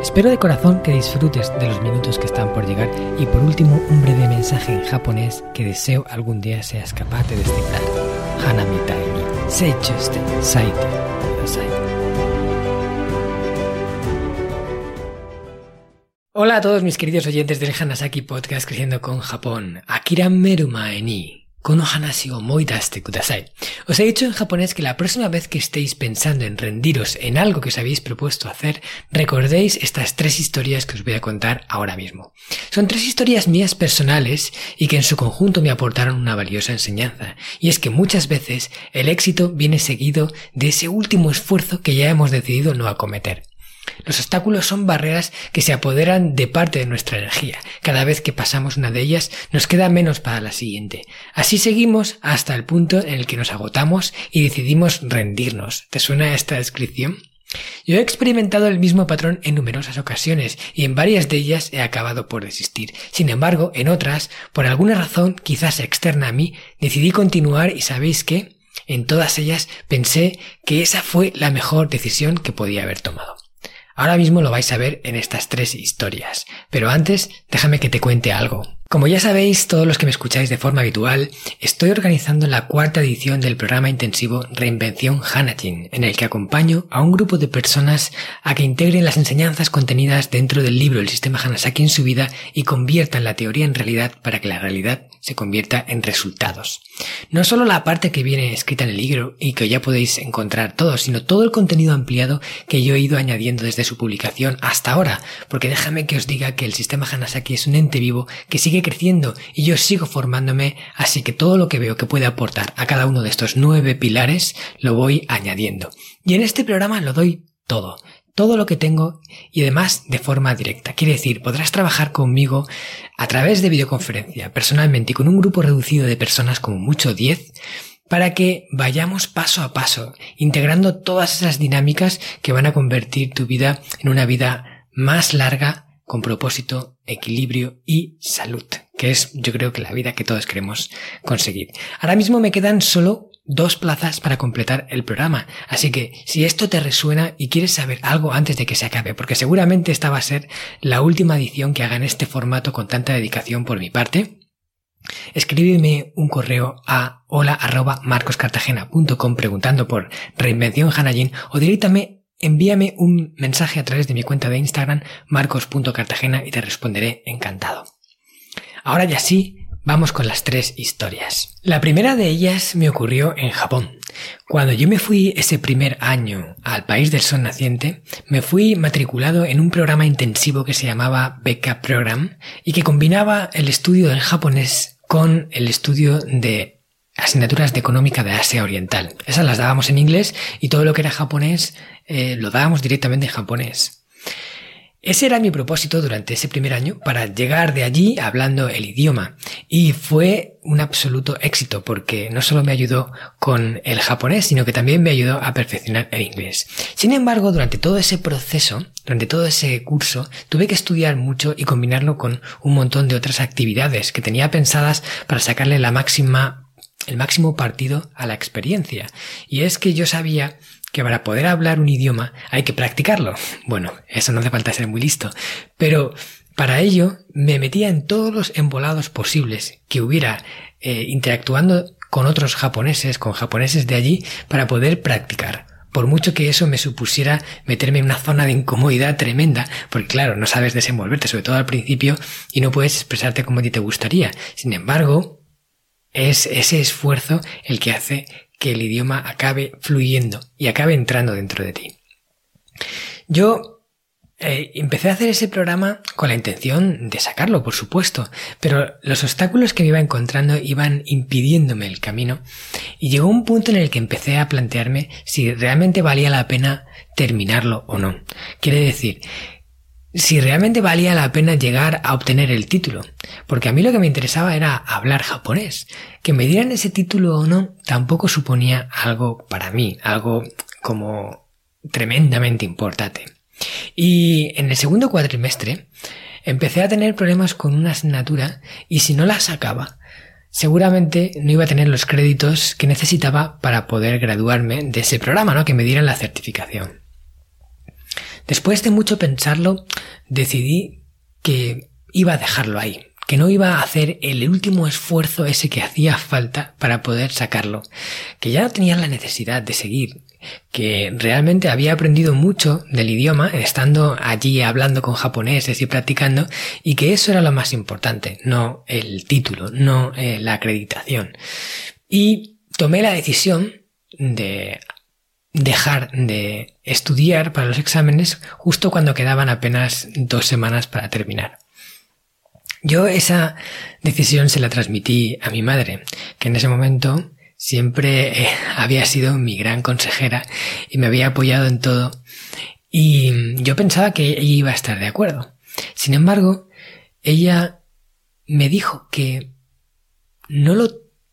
Espero de corazón que disfrutes de los minutos que están por llegar y por último un breve mensaje en japonés que deseo algún día seas capaz de descifrar. Hanami ni seichuste saite. Hola a todos mis queridos oyentes del Hanasaki Podcast Creciendo con Japón. Akira Merumae ni Kono. Os he dicho en japonés que la próxima vez que estéis pensando en rendiros en algo que os habéis propuesto hacer, recordéis estas tres historias que os voy a contar ahora mismo. Son tres historias mías personales y que en su conjunto me aportaron una valiosa enseñanza. Y es que muchas veces el éxito viene seguido de ese último esfuerzo que ya hemos decidido no acometer. Los obstáculos son barreras que se apoderan de parte de nuestra energía. Cada vez que pasamos una de ellas nos queda menos para la siguiente. Así seguimos hasta el punto en el que nos agotamos y decidimos rendirnos. ¿Te suena esta descripción? Yo he experimentado el mismo patrón en numerosas ocasiones y en varias de ellas he acabado por desistir. Sin embargo, en otras, por alguna razón quizás externa a mí, decidí continuar y sabéis qué? En todas ellas pensé que esa fue la mejor decisión que podía haber tomado. Ahora mismo lo vais a ver en estas tres historias, pero antes déjame que te cuente algo. Como ya sabéis, todos los que me escucháis de forma habitual, estoy organizando la cuarta edición del programa intensivo Reinvención Hanajin, en el que acompaño a un grupo de personas a que integren las enseñanzas contenidas dentro del libro El sistema Hanasaki en su vida y conviertan la teoría en realidad para que la realidad se convierta en resultados. No solo la parte que viene escrita en el libro y que ya podéis encontrar todo, sino todo el contenido ampliado que yo he ido añadiendo desde su publicación hasta ahora, porque déjame que os diga que el sistema Hanasaki es un ente vivo que sigue creciendo y yo sigo formándome, así que todo lo que veo que puede aportar a cada uno de estos nueve pilares lo voy añadiendo. Y en este programa lo doy todo, todo lo que tengo y además de forma directa. Quiere decir, podrás trabajar conmigo a través de videoconferencia, personalmente y con un grupo reducido de personas como mucho 10, para que vayamos paso a paso, integrando todas esas dinámicas que van a convertir tu vida en una vida más larga, con propósito, equilibrio y salud, que es yo creo que la vida que todos queremos conseguir. Ahora mismo me quedan solo dos plazas para completar el programa, así que si esto te resuena y quieres saber algo antes de que se acabe, porque seguramente esta va a ser la última edición que haga en este formato con tanta dedicación por mi parte, Escríbeme un correo a hola preguntando por Reinvención Hanajin o directamente envíame un mensaje a través de mi cuenta de Instagram marcos.cartagena y te responderé encantado. Ahora ya sí, vamos con las tres historias. La primera de ellas me ocurrió en Japón. Cuando yo me fui ese primer año al país del sol naciente, me fui matriculado en un programa intensivo que se llamaba Becca Program y que combinaba el estudio del japonés con el estudio de asignaturas de económica de Asia Oriental. Esas las dábamos en inglés y todo lo que era japonés eh, lo dábamos directamente en japonés. Ese era mi propósito durante ese primer año para llegar de allí hablando el idioma y fue un absoluto éxito porque no solo me ayudó con el japonés sino que también me ayudó a perfeccionar el inglés. Sin embargo, durante todo ese proceso, durante todo ese curso, tuve que estudiar mucho y combinarlo con un montón de otras actividades que tenía pensadas para sacarle la máxima el máximo partido a la experiencia. Y es que yo sabía que para poder hablar un idioma hay que practicarlo. Bueno, eso no hace falta ser muy listo, pero para ello me metía en todos los embolados posibles que hubiera eh, interactuando con otros japoneses, con japoneses de allí, para poder practicar. Por mucho que eso me supusiera meterme en una zona de incomodidad tremenda, porque claro, no sabes desenvolverte, sobre todo al principio, y no puedes expresarte como a ti te gustaría. Sin embargo, es ese esfuerzo el que hace que el idioma acabe fluyendo y acabe entrando dentro de ti. Yo eh, empecé a hacer ese programa con la intención de sacarlo, por supuesto, pero los obstáculos que me iba encontrando iban impidiéndome el camino y llegó un punto en el que empecé a plantearme si realmente valía la pena terminarlo o no. Quiere decir, si realmente valía la pena llegar a obtener el título, porque a mí lo que me interesaba era hablar japonés. Que me dieran ese título o no tampoco suponía algo para mí, algo como tremendamente importante. Y en el segundo cuatrimestre empecé a tener problemas con una asignatura y si no la sacaba, seguramente no iba a tener los créditos que necesitaba para poder graduarme de ese programa, ¿no? Que me dieran la certificación. Después de mucho pensarlo, decidí que iba a dejarlo ahí, que no iba a hacer el último esfuerzo ese que hacía falta para poder sacarlo, que ya no tenía la necesidad de seguir, que realmente había aprendido mucho del idioma estando allí hablando con japoneses y practicando y que eso era lo más importante, no el título, no eh, la acreditación. Y tomé la decisión de dejar de estudiar para los exámenes justo cuando quedaban apenas dos semanas para terminar. Yo esa decisión se la transmití a mi madre, que en ese momento siempre eh, había sido mi gran consejera y me había apoyado en todo y yo pensaba que ella iba a estar de acuerdo. Sin embargo, ella me dijo que no lo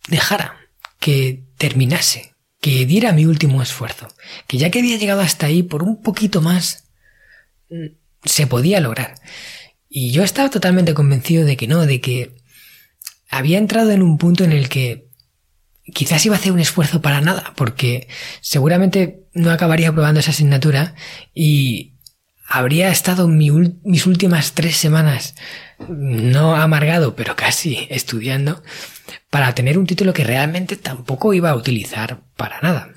dejara, que terminase, que diera mi último esfuerzo, que ya que había llegado hasta ahí por un poquito más, mm, se podía lograr. Y yo estaba totalmente convencido de que no, de que había entrado en un punto en el que quizás iba a hacer un esfuerzo para nada, porque seguramente no acabaría probando esa asignatura y habría estado mis últimas tres semanas, no amargado, pero casi estudiando, para tener un título que realmente tampoco iba a utilizar para nada.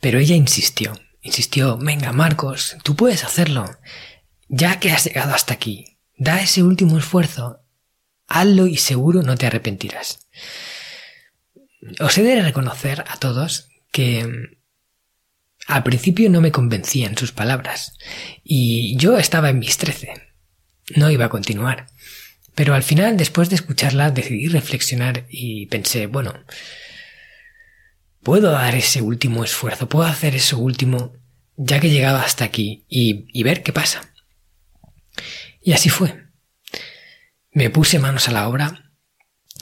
Pero ella insistió, insistió, venga Marcos, tú puedes hacerlo, ya que has llegado hasta aquí, da ese último esfuerzo, hazlo y seguro no te arrepentirás. Os he de reconocer a todos que mm, al principio no me convencían sus palabras y yo estaba en mis trece. No iba a continuar. Pero al final, después de escucharla, decidí reflexionar y pensé, bueno, puedo dar ese último esfuerzo, puedo hacer eso último, ya que he llegado hasta aquí, y, y ver qué pasa. Y así fue. Me puse manos a la obra,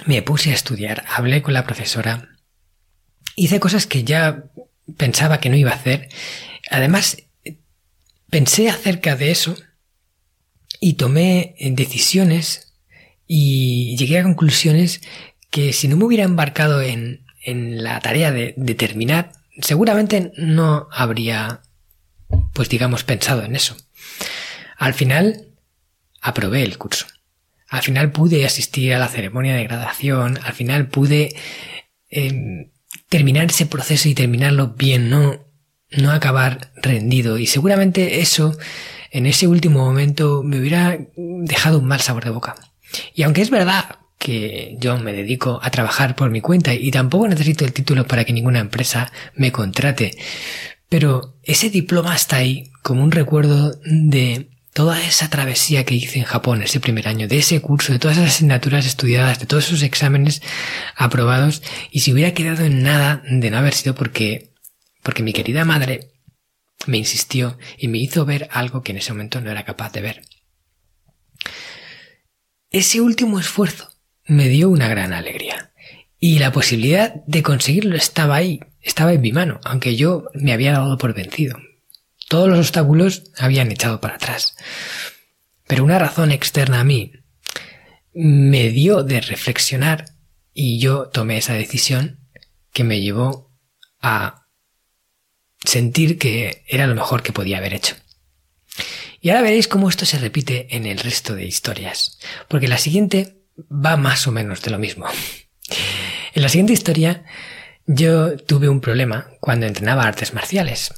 me puse a estudiar, hablé con la profesora, hice cosas que ya pensaba que no iba a hacer. Además, pensé acerca de eso y tomé decisiones y llegué a conclusiones que si no me hubiera embarcado en, en la tarea de, de terminar, seguramente no habría, pues digamos, pensado en eso. Al final, aprobé el curso. Al final pude asistir a la ceremonia de graduación, al final pude em, terminar ese proceso y terminarlo bien, no, no acabar rendido. Y seguramente eso, en ese último momento, me hubiera dejado un mal sabor de boca. Y aunque es verdad que yo me dedico a trabajar por mi cuenta y tampoco necesito el título para que ninguna empresa me contrate, pero ese diploma está ahí como un recuerdo de toda esa travesía que hice en Japón ese primer año, de ese curso, de todas esas asignaturas estudiadas, de todos esos exámenes aprobados, y si hubiera quedado en nada de no haber sido porque, porque mi querida madre me insistió y me hizo ver algo que en ese momento no era capaz de ver. Ese último esfuerzo me dio una gran alegría. Y la posibilidad de conseguirlo estaba ahí, estaba en mi mano, aunque yo me había dado por vencido. Todos los obstáculos habían echado para atrás. Pero una razón externa a mí me dio de reflexionar y yo tomé esa decisión que me llevó a sentir que era lo mejor que podía haber hecho. Y ahora veréis cómo esto se repite en el resto de historias, porque la siguiente va más o menos de lo mismo. En la siguiente historia yo tuve un problema cuando entrenaba artes marciales.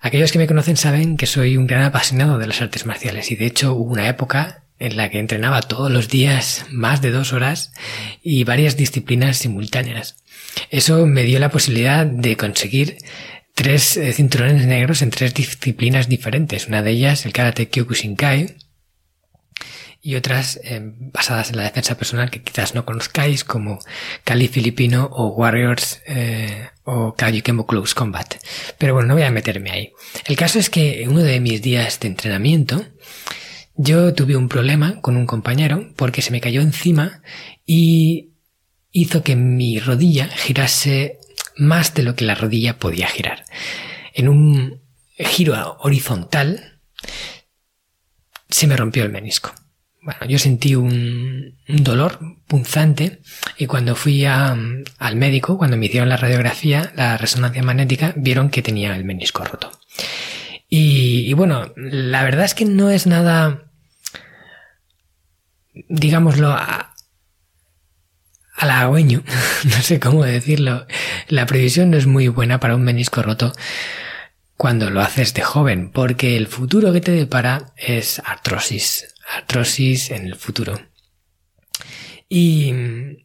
Aquellos que me conocen saben que soy un gran apasionado de las artes marciales y de hecho hubo una época en la que entrenaba todos los días más de dos horas y varias disciplinas simultáneas. Eso me dio la posibilidad de conseguir tres eh, cinturones negros en tres disciplinas diferentes. Una de ellas, el Karate Kyokushinkai. y otras eh, basadas en la defensa personal que quizás no conozcáis como Cali Filipino o Warriors eh, o Kayukemo Close Combat. Pero bueno, no voy a meterme ahí. El caso es que en uno de mis días de entrenamiento yo tuve un problema con un compañero porque se me cayó encima y hizo que mi rodilla girase más de lo que la rodilla podía girar. En un giro horizontal se me rompió el menisco bueno, yo sentí un, dolor punzante y cuando fui al médico, cuando me hicieron la radiografía, la resonancia magnética, vieron que tenía el menisco roto. Y, bueno, la verdad es que no es nada, digámoslo, halagüeño, no sé cómo decirlo. La previsión no es muy buena para un menisco roto cuando lo haces de joven, porque el futuro que te depara es artrosis, artrosis en el futuro. Y,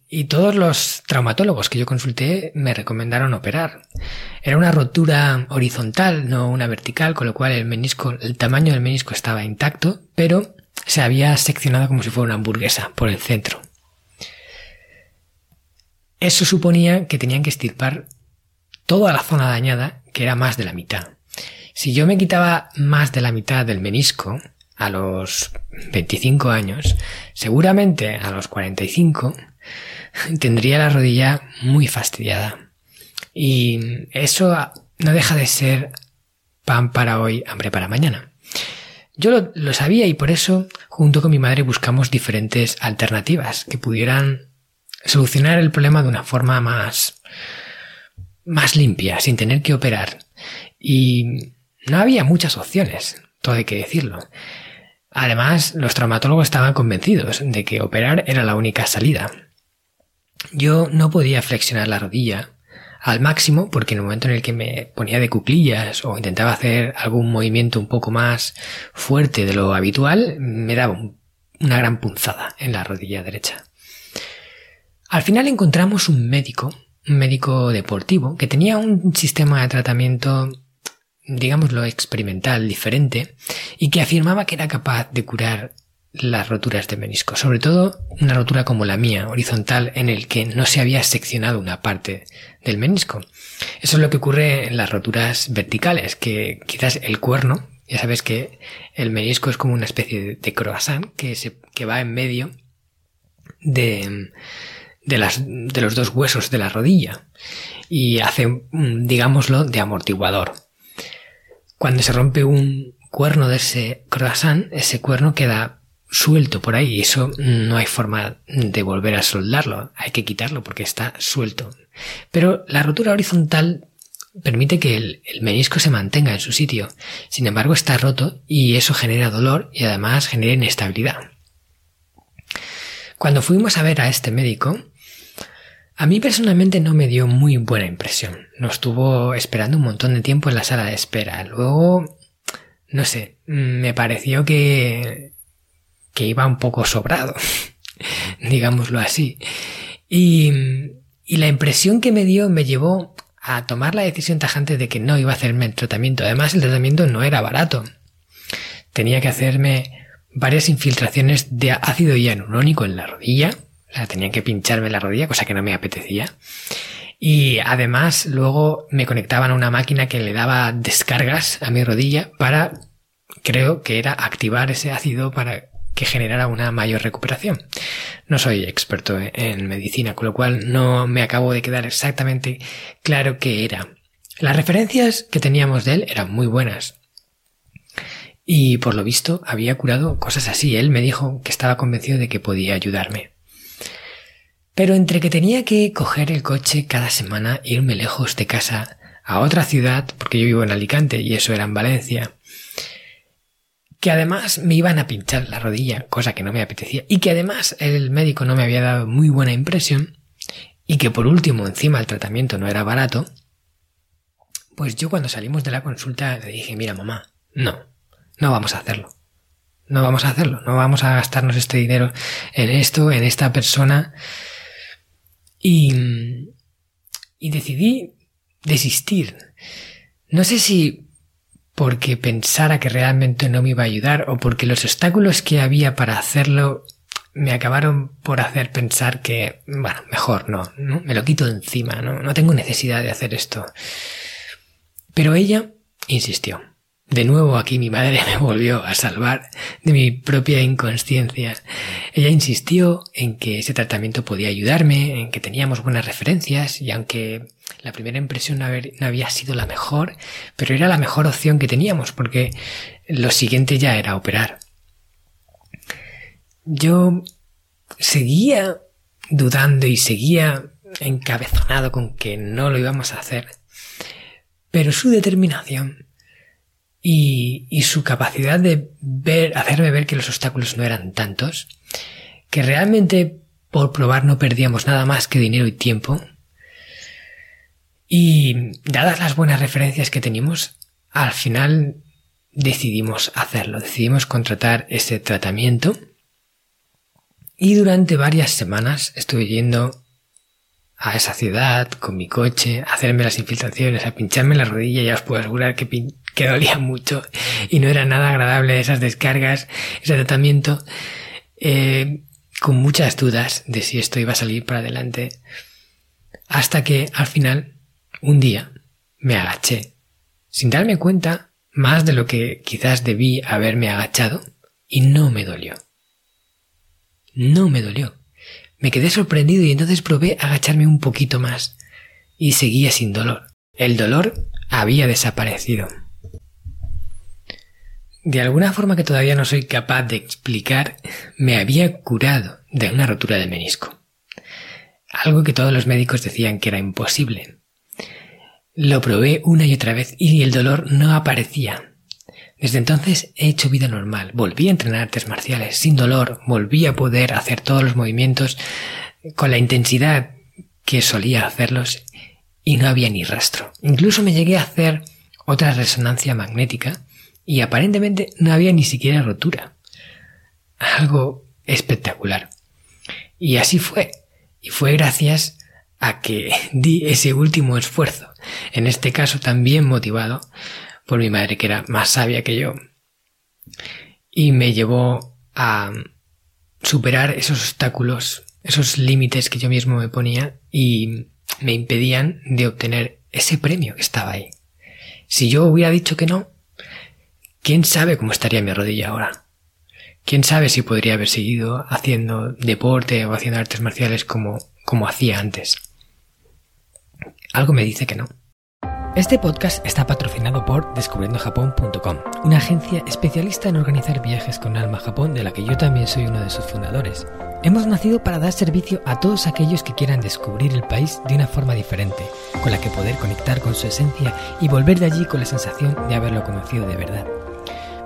y, todos los traumatólogos que yo consulté me recomendaron operar. Era una rotura horizontal, no una vertical, con lo cual el menisco, el tamaño del menisco estaba intacto, pero se había seccionado como si fuera una hamburguesa por el centro. Eso suponía que tenían que estirpar toda la zona dañada, que era más de la mitad. Si yo me quitaba más de la mitad del menisco, a los 25 años, seguramente a los 45 tendría la rodilla muy fastidiada. Y eso no deja de ser pan para hoy, hambre para mañana. Yo lo, sabía y por eso, junto con mi madre, buscamos diferentes alternativas que pudieran solucionar el problema de una forma más, más limpia, sin tener que operar. Y no había muchas opciones, todo hay que decirlo. Además, los traumatólogos estaban convencidos de que operar era la única salida. Yo no podía flexionar la rodilla al máximo porque en el momento en el que me ponía de cuclillas o intentaba hacer algún movimiento un poco más fuerte de lo habitual, me daba una gran punzada en la rodilla derecha. Al final encontramos un médico, un médico deportivo, que tenía un sistema de tratamiento digámoslo, experimental, diferente, y que afirmaba que era capaz de curar las roturas de menisco, sobre todo una rotura como la mía, horizontal, en el que no se había seccionado una parte del menisco. Eso es lo que ocurre en las roturas verticales, que quizás el cuerno, ya sabes que el menisco es como una especie de croissant que, se, que va en medio de, de, las, de los dos huesos de la rodilla y hace, digámoslo, de amortiguador. Cuando se rompe un cuerno de ese croissant, ese cuerno queda suelto por ahí y eso no hay forma de volver a soldarlo, hay que quitarlo porque está suelto. Pero la rotura horizontal permite que el, menisco se mantenga en su sitio, sin embargo está roto y eso genera dolor y además genera inestabilidad. Cuando fuimos a ver a este médico, a mí personalmente no me dio muy buena impresión. Nos estuvo esperando un montón de tiempo en la sala de espera. Luego, no sé, me pareció que, que iba un poco sobrado, digámoslo así. Y, y la impresión que me dio me llevó a tomar la decisión tajante de que no iba a hacerme el tratamiento. Además, el tratamiento no era barato. Tenía que hacerme varias infiltraciones de ácido hialurónico en la rodilla, o tenían que pincharme la rodilla, cosa que no me apetecía. Y además luego me conectaban a una máquina que le daba descargas a mi rodilla para, creo que era activar ese ácido para que generara una mayor recuperación. No soy experto en medicina, con lo cual no me acabo de quedar exactamente claro qué era. Las referencias que teníamos de él eran muy buenas. Y por lo visto había curado cosas así. Él me dijo que estaba convencido de que podía ayudarme. Pero entre que tenía que coger el coche cada semana, irme lejos de casa a otra ciudad, porque yo vivo en Alicante y eso era en Valencia, que además me iban a pinchar la rodilla, cosa que no me apetecía, y que además el médico no me había dado muy buena impresión, y que por último encima el tratamiento no era barato, pues yo cuando salimos de la consulta le dije, mira mamá, no, no vamos a hacerlo. No vamos a hacerlo, no vamos a gastarnos este dinero en esto, en esta persona, y, y decidí desistir. No sé si porque pensara que realmente no me iba a ayudar o porque los obstáculos que había para hacerlo me acabaron por hacer pensar que, bueno, mejor no, ¿no? me lo quito encima, ¿no? no tengo necesidad de hacer esto. Pero ella insistió. De nuevo aquí mi madre me volvió a salvar de mi propia inconsciencia. Ella insistió en que ese tratamiento podía ayudarme, en que teníamos buenas referencias y aunque la primera impresión no había sido la mejor, pero era la mejor opción que teníamos porque lo siguiente ya era operar. Yo seguía dudando y seguía encabezonado con que no lo íbamos a hacer, pero su determinación y, su capacidad de ver, hacerme ver que los obstáculos no eran tantos, que realmente por probar no perdíamos nada más que dinero y tiempo. Y dadas las buenas referencias que teníamos, al final decidimos hacerlo, decidimos contratar ese tratamiento. Y durante varias semanas estuve yendo a esa ciudad con mi coche, a hacerme las infiltraciones, a pincharme la rodilla, ya os puedo asegurar que, que dolía mucho y no era nada agradable esas descargas, ese tratamiento, eh, con muchas dudas de si esto iba a salir para adelante, hasta que al final, un día, me agaché, sin darme cuenta más de lo que quizás debí haberme agachado, y no me dolió. No me dolió. Me quedé sorprendido y entonces probé agacharme un poquito más, y seguía sin dolor. El dolor había desaparecido de alguna forma que todavía no soy capaz de explicar, me había curado de una rotura de menisco. Algo que todos los médicos decían que era imposible. Lo probé una y otra vez y el dolor no aparecía. Desde entonces he hecho vida normal, volví a entrenar artes marciales sin dolor, volví a poder hacer todos los movimientos con la intensidad que solía hacerlos y no había ni rastro. Incluso me llegué a hacer otra resonancia magnética y aparentemente no había ni siquiera rotura. Algo espectacular. Y así fue. Y fue gracias a que di ese último esfuerzo, en este caso también motivado por mi madre que era más sabia que yo. Y me llevó a superar esos obstáculos, esos límites que yo mismo me ponía y me impedían de obtener ese premio que estaba ahí. Si yo hubiera dicho que no, ¿Quién sabe cómo estaría mi rodilla ahora? ¿Quién sabe si podría haber seguido haciendo deporte o haciendo artes marciales como, como hacía antes? Algo me dice que no. Este podcast está patrocinado por descubriendojapón.com, una agencia especialista en organizar viajes con alma a Japón de la que yo también soy uno de sus fundadores. Hemos nacido para dar servicio a todos aquellos que quieran descubrir el país de una forma diferente, con la que poder conectar con su esencia y volver de allí con la sensación de haberlo conocido de verdad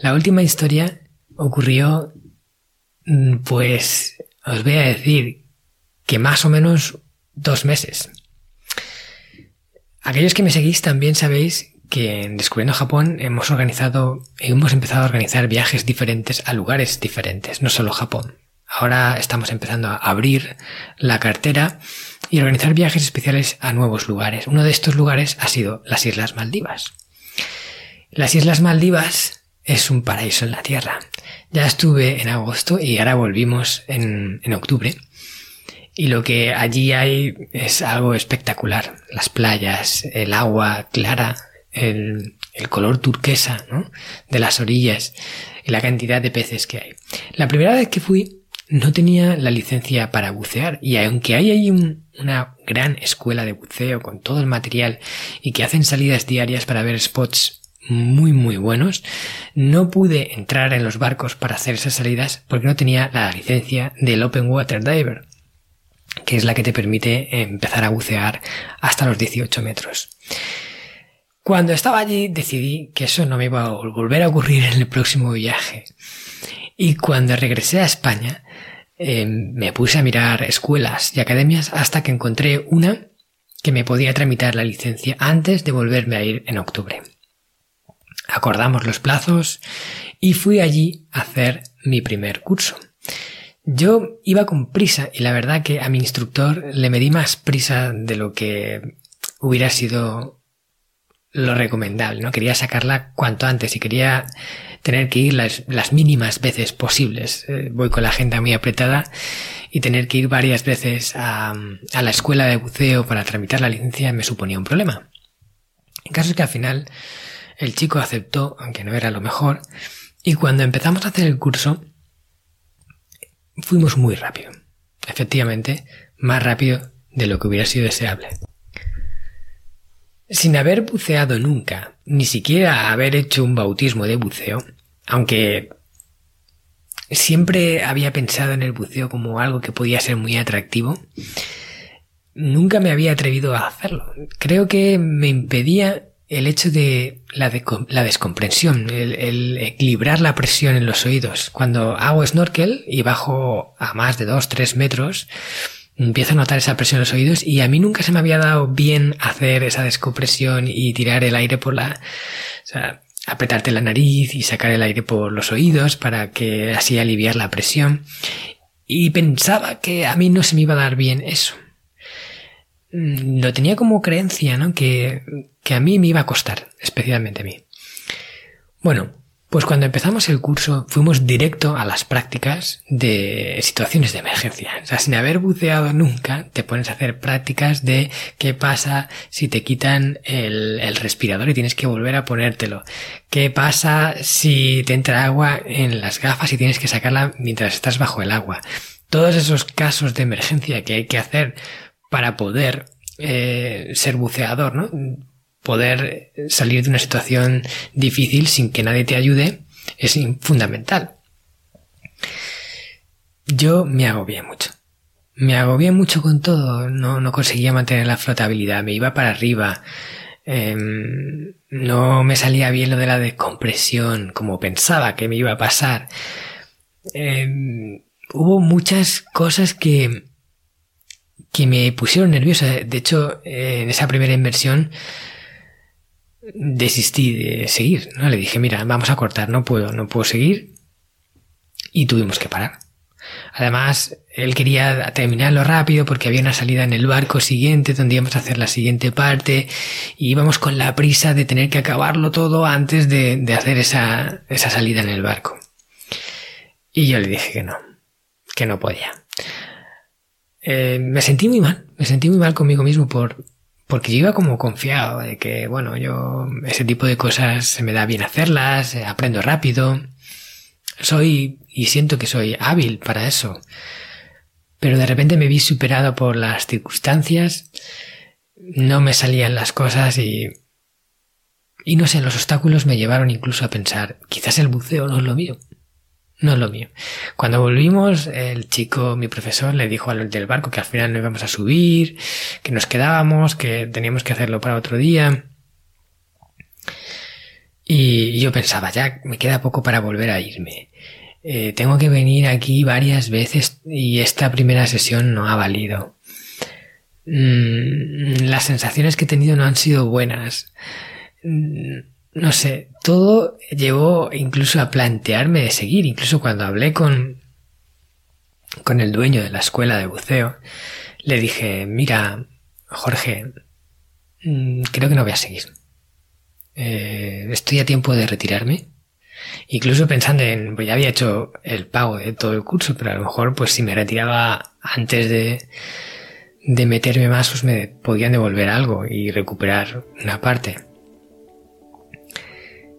La última historia ocurrió, mm, pues, os voy a decir que más o menos dos meses. Aquellos que me seguís también sabéis que en Descubriendo Japón hemos organizado, hemos empezado a organizar viajes diferentes a lugares diferentes, no solo Japón. Ahora estamos empezando a abrir la cartera y organizar viajes especiales a nuevos lugares. Uno de estos lugares ha sido las Islas Maldivas. Las Islas Maldivas es un paraíso en la tierra. Ya estuve en agosto y ahora volvimos en, octubre. Y lo que allí hay es algo espectacular. Las playas, el agua clara, el, color turquesa de las orillas y la cantidad de peces que hay. La primera vez que fui no tenía la licencia para bucear y aunque hay ahí una gran escuela de buceo con todo el material y que hacen salidas diarias para ver spots muy muy buenos. No pude entrar en los barcos para hacer esas salidas porque no tenía la licencia del Open Water Diver, que es la que te permite empezar a bucear hasta los 18 metros. Cuando estaba allí decidí que eso no me iba a volver a ocurrir en el próximo viaje. Y cuando regresé a España, eh, me puse a mirar escuelas y academias hasta que encontré una que me podía tramitar la licencia antes de volverme a ir en octubre. Acordamos los plazos y fui allí a hacer mi primer curso. Yo iba con prisa y la verdad que a mi instructor le medí más prisa de lo que hubiera sido lo recomendable, ¿no? Quería sacarla cuanto antes y quería tener que ir las, mínimas veces posibles. Eh, voy con la agenda muy apretada y tener que ir varias veces a, a la escuela de buceo para tramitar la licencia me suponía un problema. En caso es que al final el chico aceptó, aunque no era lo mejor, y cuando empezamos a hacer el curso, fuimos muy rápido. Efectivamente, más rápido de lo que hubiera sido deseable. Sin haber buceado nunca, ni siquiera haber hecho un bautismo de buceo, aunque siempre había pensado en el buceo como algo que podía ser muy atractivo, nunca me había atrevido a hacerlo. Creo que me impedía el hecho de la, la descomprensión, el, equilibrar la presión en los oídos. Cuando hago snorkel y bajo a más de 2-3 metros, empiezo a notar esa presión en los oídos y a mí nunca se me había dado bien hacer esa descompresión y tirar el aire por la... O sea, apretarte la nariz y sacar el aire por los oídos para que así aliviar la presión. Y pensaba que a mí no se me iba a dar bien eso. Mm, lo tenía como creencia, ¿no? Que, que a mí me iba a costar, especialmente a mí. Bueno, pues cuando empezamos el curso fuimos directo a las prácticas de situaciones de emergencia. O sea, sin haber buceado nunca, te pones a hacer prácticas de qué pasa si te quitan el, el respirador y tienes que volver a ponértelo. ¿Qué pasa si te entra agua en las gafas y tienes que sacarla mientras estás bajo el agua? Todos esos casos de emergencia que hay que hacer para poder eh, ser buceador, ¿no? Poder salir de una situación difícil sin que nadie te ayude es fundamental. Yo me agobié mucho. Me agobié mucho con todo. No, no conseguía mantener la flotabilidad. Me iba para arriba. Em, no me salía bien lo de la descompresión como pensaba que me iba a pasar. Em, hubo muchas cosas que, que me pusieron nerviosa. De hecho, en esa primera inversión desistí de seguir. ¿no? Le dije, mira, vamos a cortar, no puedo, no puedo seguir. Y tuvimos que parar. Además, él quería terminarlo rápido porque había una salida en el barco siguiente donde íbamos a hacer la siguiente parte y íbamos con la prisa de tener que acabarlo todo antes de, de hacer esa, esa salida en el barco. Y yo le dije que no, que no podía. Eh, me sentí muy mal, me sentí muy mal conmigo mismo por, porque yo iba como confiado de que, bueno, yo ese tipo de cosas se me da bien hacerlas, eh, aprendo rápido, soy y siento que soy hábil para eso. Pero de repente me vi superado por las circunstancias, no me salían las cosas y... Y no sé, los obstáculos me llevaron incluso a pensar, quizás el buceo no es lo mío no es lo mío. Cuando volvimos, el chico, mi profesor, le dijo al del barco que al final no íbamos a subir, que nos quedábamos, que teníamos que hacerlo para otro día. Y yo pensaba, ya me queda poco para volver a irme. Eh, tengo que venir aquí varias veces y esta primera sesión no ha valido. Mm, las sensaciones que he tenido no han sido buenas. Mm, no sé, todo llevó incluso a plantearme de seguir, incluso cuando hablé con, con el dueño de la escuela de buceo, le dije, mira, Jorge, mm, creo que no voy a seguir. Eh, estoy a tiempo de retirarme. Incluso pensando en, pues ya había hecho el pago de todo el curso, pero a lo mejor pues si me retiraba antes de, de meterme más, pues me podían devolver algo y recuperar una parte.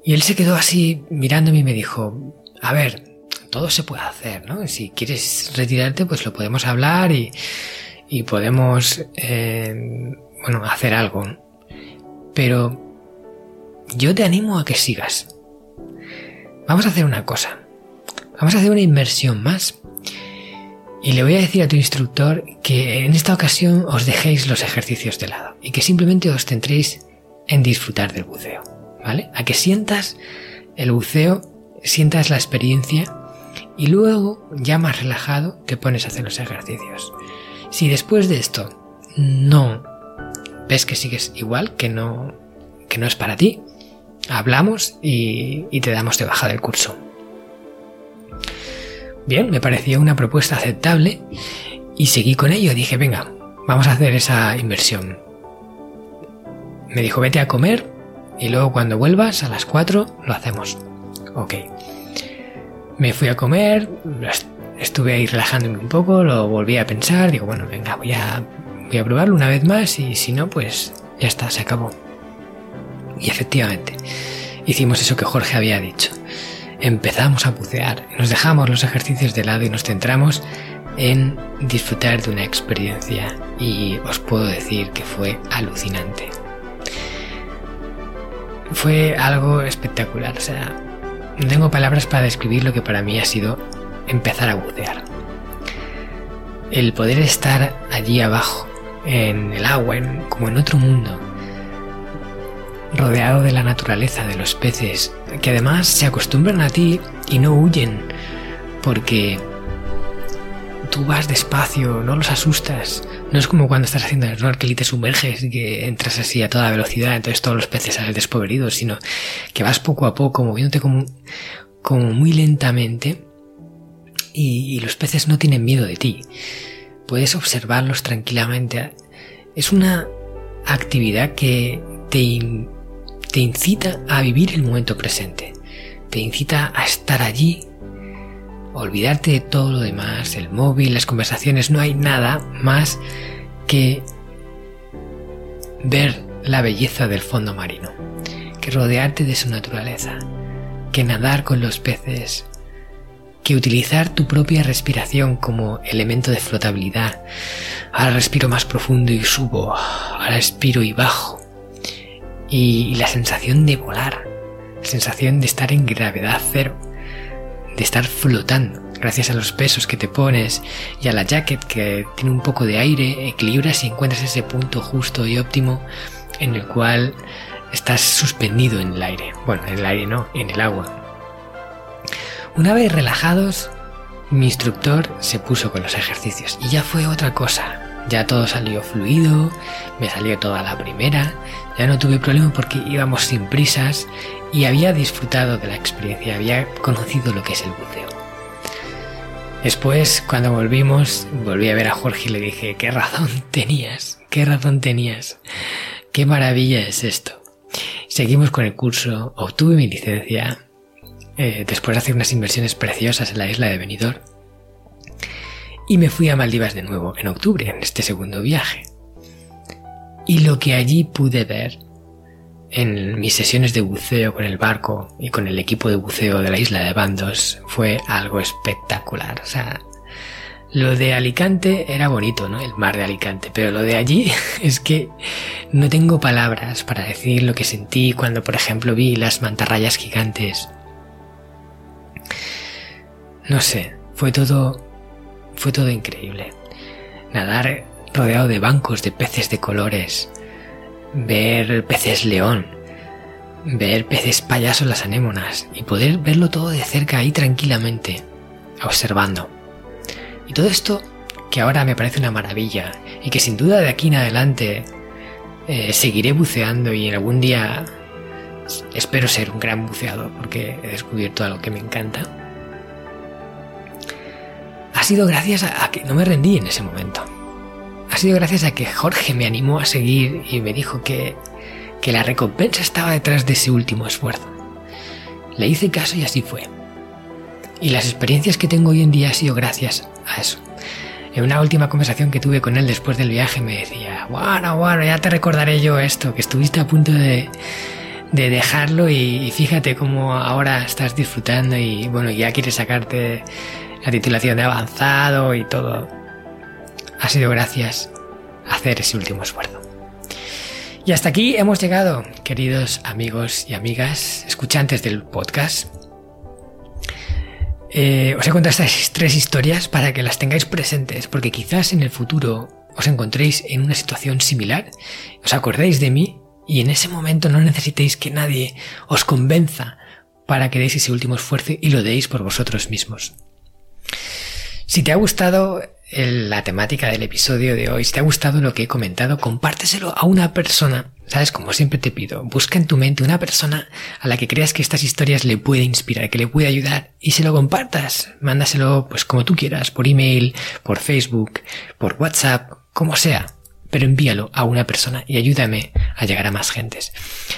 Y él se quedó así mirándome y me dijo, a ver, todo se puede hacer, ¿no? Si quieres retirarte, pues lo podemos hablar y, y podemos, eh, bueno, hacer algo. Pero yo te animo a que sigas. Vamos a hacer una cosa. Vamos a hacer una inversión más. Y le voy a decir a tu instructor que en esta ocasión os dejéis los ejercicios de lado y que simplemente os centréis en disfrutar del buceo, ¿vale? A que sientas el buceo, sientas la experiencia y luego, ya más relajado, te pones a hacer los ejercicios. Si después de esto no ves que sigues igual, que no, que no es para ti, hablamos y, y te damos de baja del curso. Bien, me pareció una propuesta aceptable y seguí con ello. Dije, venga, vamos a hacer esa inversión. Me dijo, vete a comer y luego cuando vuelvas a las 4 lo hacemos. Ok. Me fui a comer, estuve ahí relajándome un poco, lo volví a pensar, digo, bueno, venga, voy a, voy a probarlo una vez más y si no, pues ya está, se acabó. Y efectivamente, hicimos eso que Jorge había dicho. Empezamos a bucear, nos dejamos los ejercicios de lado y nos centramos en disfrutar de una experiencia y os puedo decir que fue alucinante. Fue algo espectacular, o sea, no tengo palabras para describir lo que para mí ha sido empezar a bucear. El poder estar allí abajo, en el agua, como en otro mundo, rodeado de la naturaleza, de los peces, que además se acostumbran a ti y no huyen, porque tú vas despacio, no los asustas. No es como cuando estás haciendo el snorkel y te sumerges y que entras así a toda velocidad, entonces todos los peces salen despobridos, sino que vas poco a poco, moviéndote como, muy lentamente y, los peces no tienen miedo de ti. Puedes observarlos tranquilamente. Es una actividad que te incita a vivir el momento presente. Te incita a estar allí olvidarte de todo lo demás, el móvil, las conversaciones, no hay nada más que ver la belleza del fondo marino, que rodearte de su naturaleza, que nadar con los peces, que utilizar tu propia respiración como elemento de flotabilidad. Ahora respiro más profundo y subo, ahora respiro y bajo. Y la sensación de volar, la sensación de estar en gravedad cero de estar flotando. Gracias a los pesos que te pones y a la jacket que tiene un poco de aire, equilibras y encuentras ese punto justo y óptimo en el cual estás suspendido en el aire. Bueno, en el aire no, en el agua. Una vez relajados, mi instructor se puso con los ejercicios y ya fue otra cosa. Ya todo salió fluido, me salió toda la primera, ya no tuve problema porque íbamos sin prisas y había disfrutado de la experiencia, había conocido lo que es el buceo. Después, cuando volvimos, volví a ver a Jorge y le dije, qué razón tenías, qué razón tenías, qué maravilla es esto. Seguimos con el curso, obtuve mi licencia, eh, después de hacer unas inversiones preciosas en la isla de Benidorm, y me fui a Maldivas de nuevo en octubre, en este segundo viaje. Y lo que allí pude ver en mis sesiones de buceo con el barco y con el equipo de buceo de la isla de Bandos fue algo espectacular. O sea, lo de Alicante era bonito, ¿no? El mar de Alicante, pero lo de allí es que no tengo palabras para decir lo que sentí cuando, por ejemplo, vi las mantarrayas gigantes. No sé, fue todo fue todo increíble. Nadar rodeado de bancos de peces de colores, ver peces león, ver peces payasos las anémonas y poder verlo todo de cerca ahí tranquilamente, observando. Y todo esto que ahora me parece una maravilla y que sin duda de aquí en adelante eh, seguiré buceando y algún día espero ser un gran buceador porque he descubierto algo que me encanta. Ha sido gracias a que no me rendí en ese momento ha sido gracias a que Jorge me animó a seguir y me dijo que, que la recompensa estaba detrás de ese último esfuerzo. Le hice caso y así fue. Y las experiencias que tengo hoy en día ha sido gracias a eso. En una última conversación que tuve con él después del viaje me decía, bueno, bueno, ya te recordaré yo esto, que estuviste a punto de, de dejarlo y, fíjate cómo ahora estás disfrutando y bueno, ya quieres sacarte la titulación de avanzado y todo ha sido gracias a hacer ese último esfuerzo. Y hasta aquí hemos llegado, queridos amigos y amigas, escuchantes del podcast. Eh, os he contado estas tres historias para que las tengáis presentes, porque quizás en el futuro os encontréis en una situación similar, os acordéis de mí y en ese momento no necesitéis que nadie os convenza para que deis ese último esfuerzo y lo deis por vosotros mismos. Si te ha gustado la temática del episodio de hoy, si te ha gustado lo que he comentado, compárteselo a una persona. Sabes, como siempre te pido, busca en tu mente una persona a la que creas que estas historias le puede inspirar, que le puede ayudar y se lo compartas. Mándaselo pues como tú quieras, por email, por Facebook, por WhatsApp, como sea pero envíalo a una persona y ayúdame a llegar a más gentes.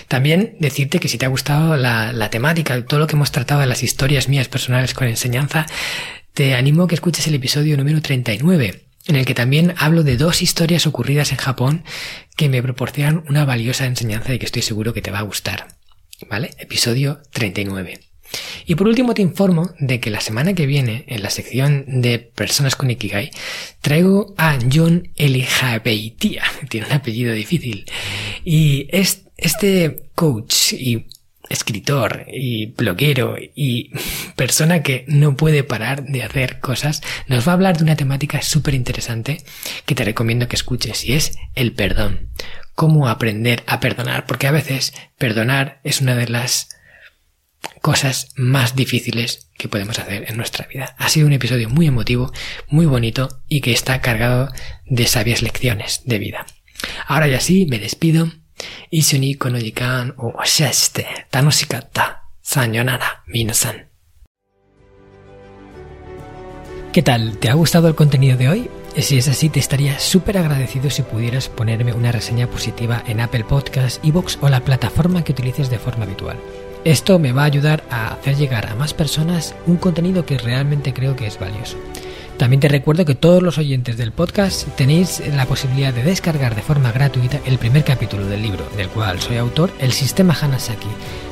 También decirte que si te ha gustado la, temática, todo lo que hemos tratado de las historias mías personales con enseñanza, te animo a que escuches el episodio número 39, en el que también hablo de dos historias ocurridas en Japón que me proporcionan una valiosa enseñanza y que estoy seguro que te va a gustar. ¿Vale? Episodio 39. Y por último te informo de que la semana que viene, en la sección de personas con Ikigai, traigo a John Elijabeitia, tiene un apellido difícil, y es este coach y escritor y bloguero y persona que no puede parar de hacer cosas, nos va a hablar de una temática súper interesante que te recomiendo que escuches y es el perdón. Cómo aprender a perdonar, porque a veces perdonar es una de las cosas más difíciles que podemos hacer en nuestra vida. Ha sido un episodio muy emotivo, muy bonito y que está cargado de sabias lecciones de vida. Ahora ya sí, me despido. o minasan. ¿Qué tal? ¿Te ha gustado el contenido de hoy? Si es así, te estaría súper agradecido si pudieras ponerme una reseña positiva en Apple Podcasts, Evox o la plataforma que utilices de forma habitual. Esto me va a ayudar a hacer llegar a más personas un contenido que realmente creo que es valioso. También te recuerdo que todos los oyentes del podcast tenéis la posibilidad de descargar de forma gratuita el primer capítulo del libro, del cual soy autor, El Sistema Hanasaki,